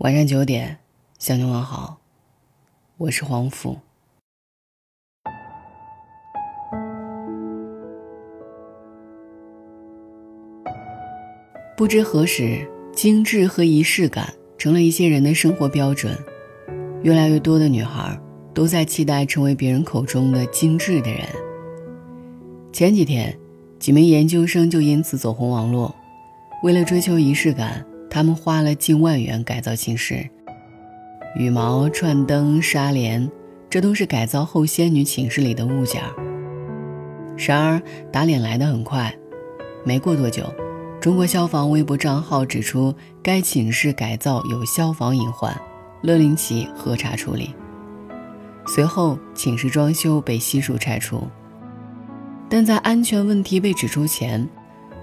晚上九点，向你问好，我是黄甫。不知何时，精致和仪式感成了一些人的生活标准。越来越多的女孩都在期待成为别人口中的精致的人。前几天，几名研究生就因此走红网络。为了追求仪式感，他们花了近万元改造寝室，羽毛、串灯、纱帘，这都是改造后仙女寝室里的物件。然而，打脸来得很快，没过多久。中国消防微博账号指出，该寝室改造有消防隐患，勒令其核查处理。随后，寝室装修被悉数拆除。但在安全问题被指出前，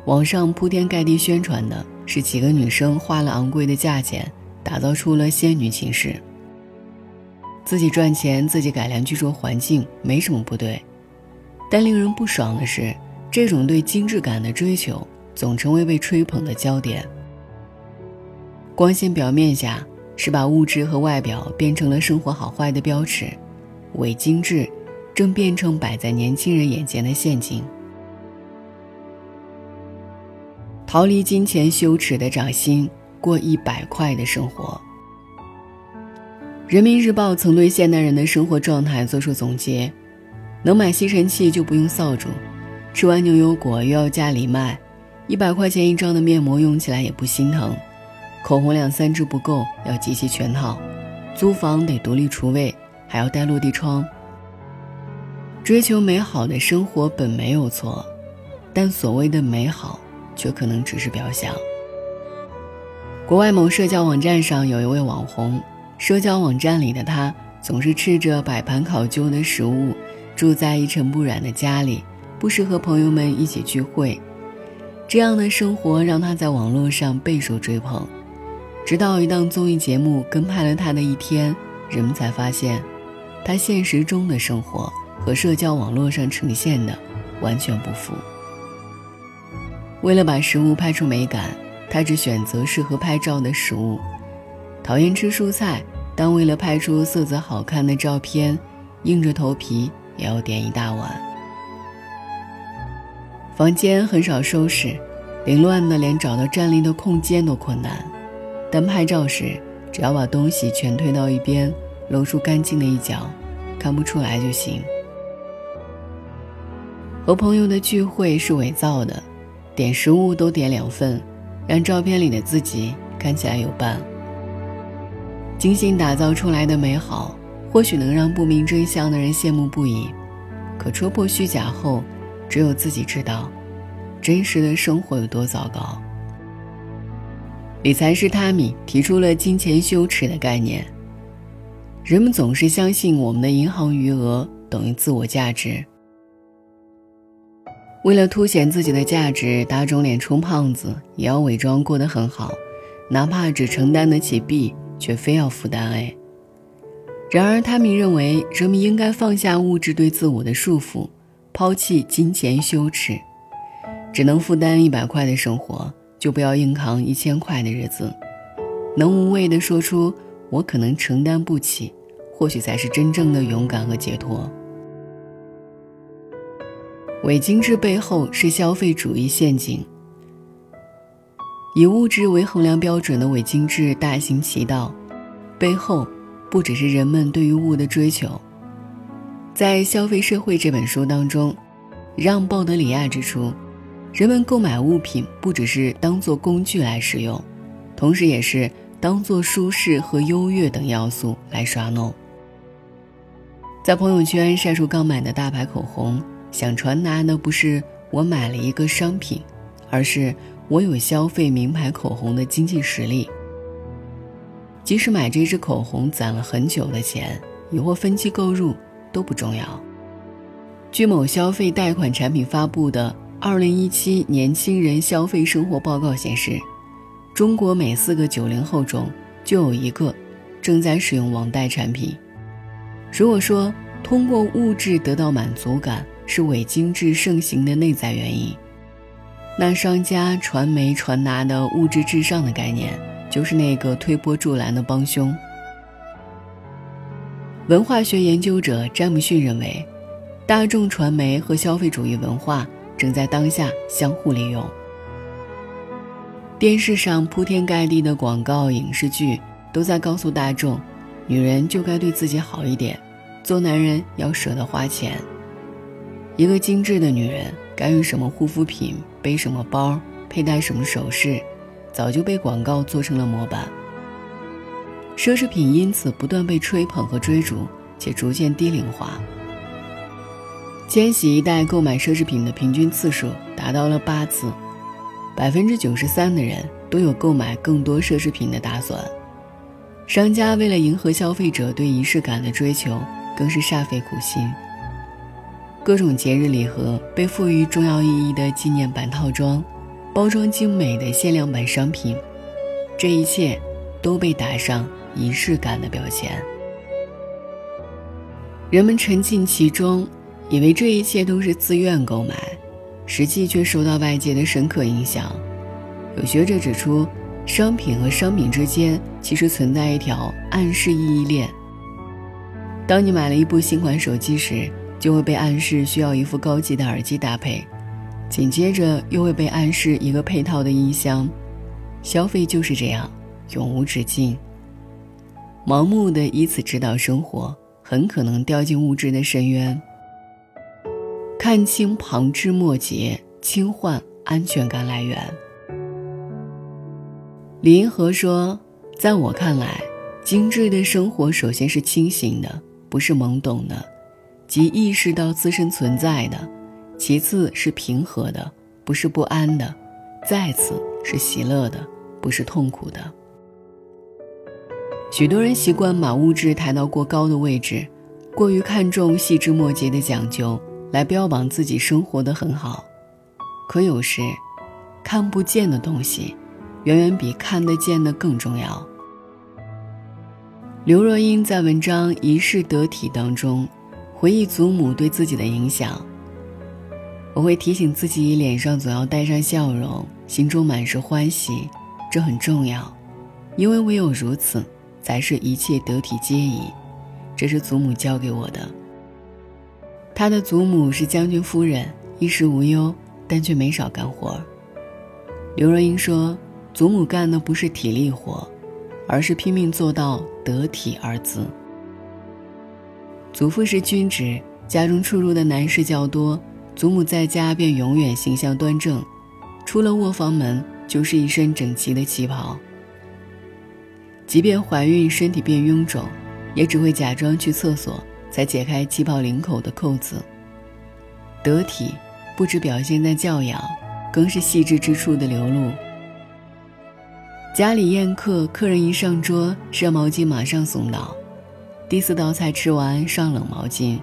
网上铺天盖地宣传的是几个女生花了昂贵的价钱打造出了仙女寝室。自己赚钱，自己改良居住环境，没什么不对。但令人不爽的是，这种对精致感的追求。总成为被吹捧的焦点。光鲜表面下是把物质和外表变成了生活好坏的标尺，伪精致正变成摆在年轻人眼前的陷阱。逃离金钱羞耻的掌心，过一百块的生活。人民日报曾对现代人的生活状态作出总结：能买吸尘器就不用扫帚，吃完牛油果又要加藜麦。一百块钱一张的面膜用起来也不心疼，口红两三支不够，要集齐全套。租房得独立厨卫，还要带落地窗。追求美好的生活本没有错，但所谓的美好，却可能只是表象。国外某社交网站上有一位网红，社交网站里的他总是吃着摆盘考究的食物，住在一尘不染的家里，不时和朋友们一起聚会。这样的生活让他在网络上备受追捧，直到一档综艺节目跟拍了他的一天，人们才发现，他现实中的生活和社交网络上呈现的完全不符。为了把食物拍出美感，他只选择适合拍照的食物，讨厌吃蔬菜，但为了拍出色泽好看的照片，硬着头皮也要点一大碗。房间很少收拾，凌乱的连找到站立的空间都困难。但拍照时，只要把东西全推到一边，露出干净的一角，看不出来就行。和朋友的聚会是伪造的，点食物都点两份，让照片里的自己看起来有伴。精心打造出来的美好，或许能让不明真相的人羡慕不已，可戳破虚假后。只有自己知道，真实的生活有多糟糕。理财师汤米提出了“金钱羞耻”的概念。人们总是相信我们的银行余额等于自我价值。为了凸显自己的价值，打肿脸充胖子，也要伪装过得很好，哪怕只承担得起 B，却非要负担 A。然而，汤米认为，人们应该放下物质对自我的束缚。抛弃金钱羞耻，只能负担一百块的生活，就不要硬扛一千块的日子。能无畏地说出“我可能承担不起”，或许才是真正的勇敢和解脱。伪精致背后是消费主义陷阱，以物质为衡量标准的伪精致大行其道，背后不只是人们对于物的追求。在《消费社会》这本书当中，让·鲍德里亚指出，人们购买物品不只是当做工具来使用，同时也是当做舒适和优越等要素来耍弄。在朋友圈晒出刚买的大牌口红，想传达的不是我买了一个商品，而是我有消费名牌口红的经济实力。即使买这支口红攒了很久的钱，亦或分期购入。都不重要。据某消费贷款产品发布的《二零一七年轻人消费生活报告》显示，中国每四个九零后中就有一个正在使用网贷产品。如果说通过物质得到满足感是伪精致盛行的内在原因，那商家、传媒传达的物质至上的概念，就是那个推波助澜的帮凶。文化学研究者詹姆逊认为，大众传媒和消费主义文化正在当下相互利用。电视上铺天盖地的广告、影视剧都在告诉大众，女人就该对自己好一点，做男人要舍得花钱。一个精致的女人该用什么护肤品、背什么包、佩戴什么首饰，早就被广告做成了模板。奢侈品因此不断被吹捧和追逐，且逐渐低龄化。千禧一代购买奢侈品的平均次数达到了八次。百分之九十三的人都有购买更多奢侈品的打算，商家为了迎合消费者对仪式感的追求，更是煞费苦心。各种节日礼盒被赋予重要意义的纪念版套装，包装精美的限量版商品，这一切都被打上仪式感的标签。人们沉浸其中，以为这一切都是自愿购买。实际却受到外界的深刻影响。有学者指出，商品和商品之间其实存在一条暗示意义链。当你买了一部新款手机时，就会被暗示需要一副高级的耳机搭配，紧接着又会被暗示一个配套的音箱。消费就是这样，永无止境。盲目的以此指导生活，很可能掉进物质的深渊。看清旁枝末节，轻换安全感来源。李银河说：“在我看来，精致的生活首先是清醒的，不是懵懂的，即意识到自身存在的；其次是平和的，不是不安的；再次是喜乐的，不是痛苦的。”许多人习惯把物质抬到过高的位置，过于看重细枝末节的讲究。来标榜自己生活的很好，可有时，看不见的东西，远远比看得见的更重要。刘若英在文章《一世得体》当中，回忆祖母对自己的影响。我会提醒自己，脸上总要带上笑容，心中满是欢喜，这很重要，因为唯有如此，才是一切得体皆宜。这是祖母教给我的。他的祖母是将军夫人，衣食无忧，但却没少干活。刘若英说，祖母干的不是体力活，而是拼命做到“得体”二字。祖父是军职，家中出入的男士较多，祖母在家便永远形象端正，出了卧房门就是一身整齐的旗袍。即便怀孕，身体变臃肿，也只会假装去厕所。才解开旗袍领口的扣子。得体，不只表现在教养，更是细致之处的流露。家里宴客，客人一上桌，热毛巾马上送到；第四道菜吃完，上冷毛巾；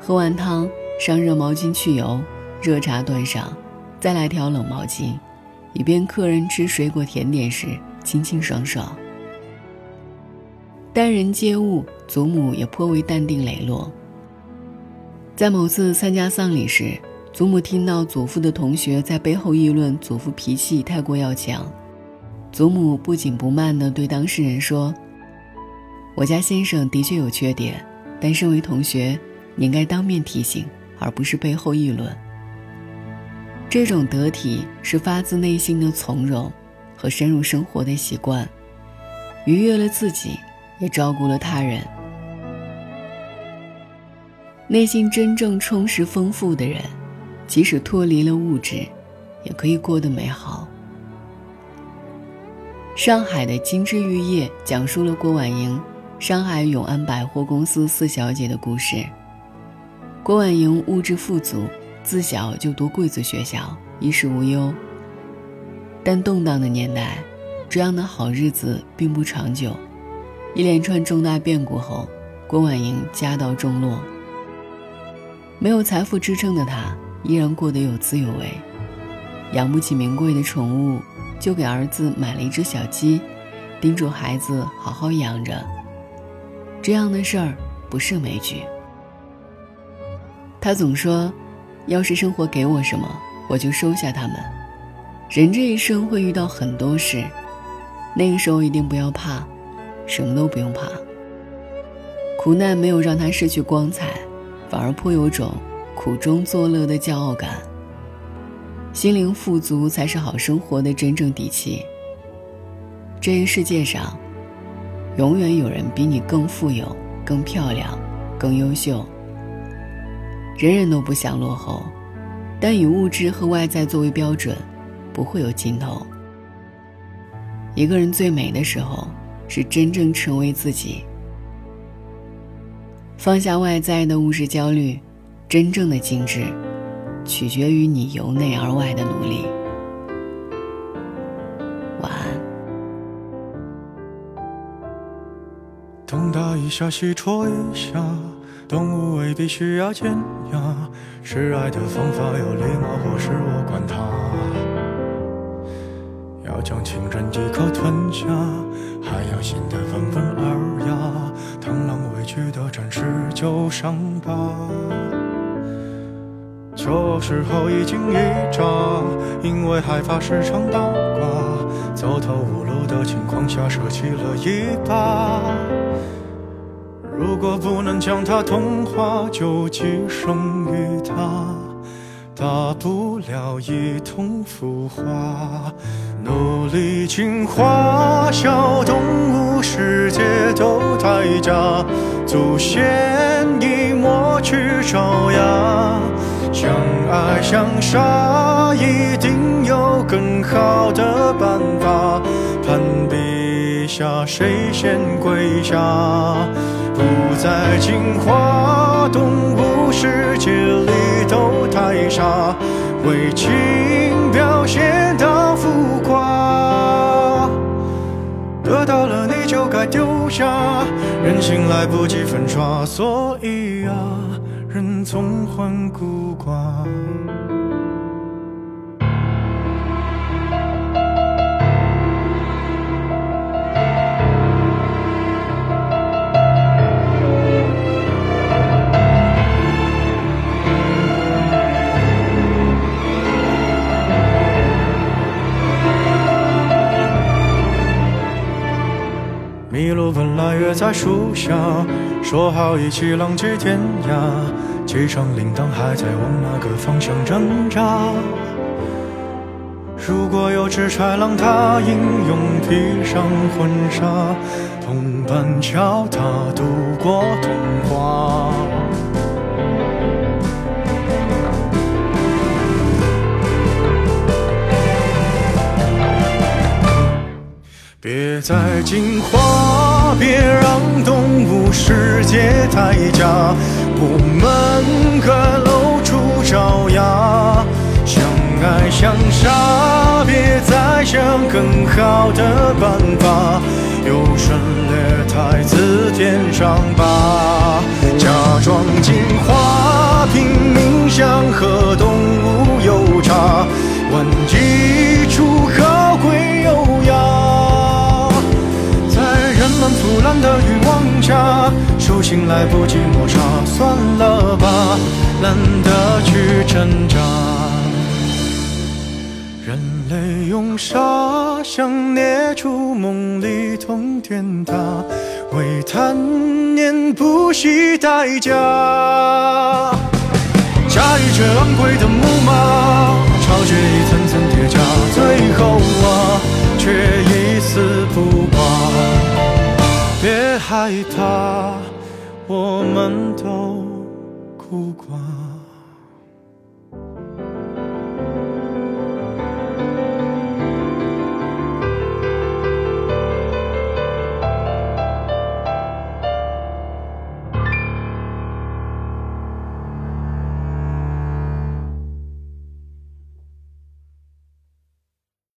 喝完汤，上热毛巾去油；热茶端上，再来条冷毛巾，以便客人吃水果甜点时清清爽爽。待人接物，祖母也颇为淡定磊落。在某次参加丧礼时，祖母听到祖父的同学在背后议论祖父脾气太过要强，祖母不紧不慢地对当事人说：“我家先生的确有缺点，但身为同学，你应该当面提醒，而不是背后议论。”这种得体是发自内心的从容和深入生活的习惯，愉悦了自己。也照顾了他人。内心真正充实丰富的人，即使脱离了物质，也可以过得美好。上海的金枝玉叶讲述了郭婉莹，上海永安百货公司四小姐的故事。郭婉莹物质富足，自小就读贵族学校，衣食无忧。但动荡的年代，这样的好日子并不长久。一连串重大变故后，郭婉莹家道中落。没有财富支撑的她，依然过得有滋有味。养不起名贵的宠物，就给儿子买了一只小鸡，叮嘱孩子好好养着。这样的事儿不胜枚举。他总说：“要是生活给我什么，我就收下他们。”人这一生会遇到很多事，那个时候一定不要怕，什么都不用怕。苦难没有让他失去光彩，反而颇有种苦中作乐的骄傲感。心灵富足才是好生活的真正底气。这个世界上，永远有人比你更富有、更漂亮、更优秀。人人都不想落后，但以物质和外在作为标准，不会有尽头。一个人最美的时候，是真正成为自己。放下外在的物质焦虑，真正的精致。取决于你由内而外的努力。一下，西戳一下，动物未必需要尖牙。示爱的方法有礼貌，或是我管他。要将情人一口吞下，还要显得温文尔雅。螳螂委屈的展示旧伤疤。这时候一惊一乍，因为害怕时常倒挂，走投无路的情况下舍弃了一把。如果不能将它同化，就寄生于它，大不了一同腐化。努力进化，小动物世界都太假，祖先已抹去爪牙。相爱相杀，一定有更好的办法。攀比下，谁先跪下？不再进化，动物世界里都太傻，为情表现到浮夸。得到了你就该丢下，人心来不及粉刷，所以啊。人总患孤寡。在树下，说好一起浪迹天涯。系上铃铛，还在往哪个方向挣扎？如果有只豺狼，它英勇披上婚纱，同伴教它度过童话。别再进化，别让动物世界太假。我们该露出爪牙，相爱相杀，别再想更好的办法，优胜劣汰自填伤疤，假装进化，拼命想和动物有差，万一们腐烂的欲望下。手心来不及抹杀，算了吧，懒得去挣扎。人类用沙想捏出梦里通天塔，为贪念不惜代价。驾驭着昂贵的木马，巢穴一层层叠加，最后啊，却别害怕。我们都孤寡。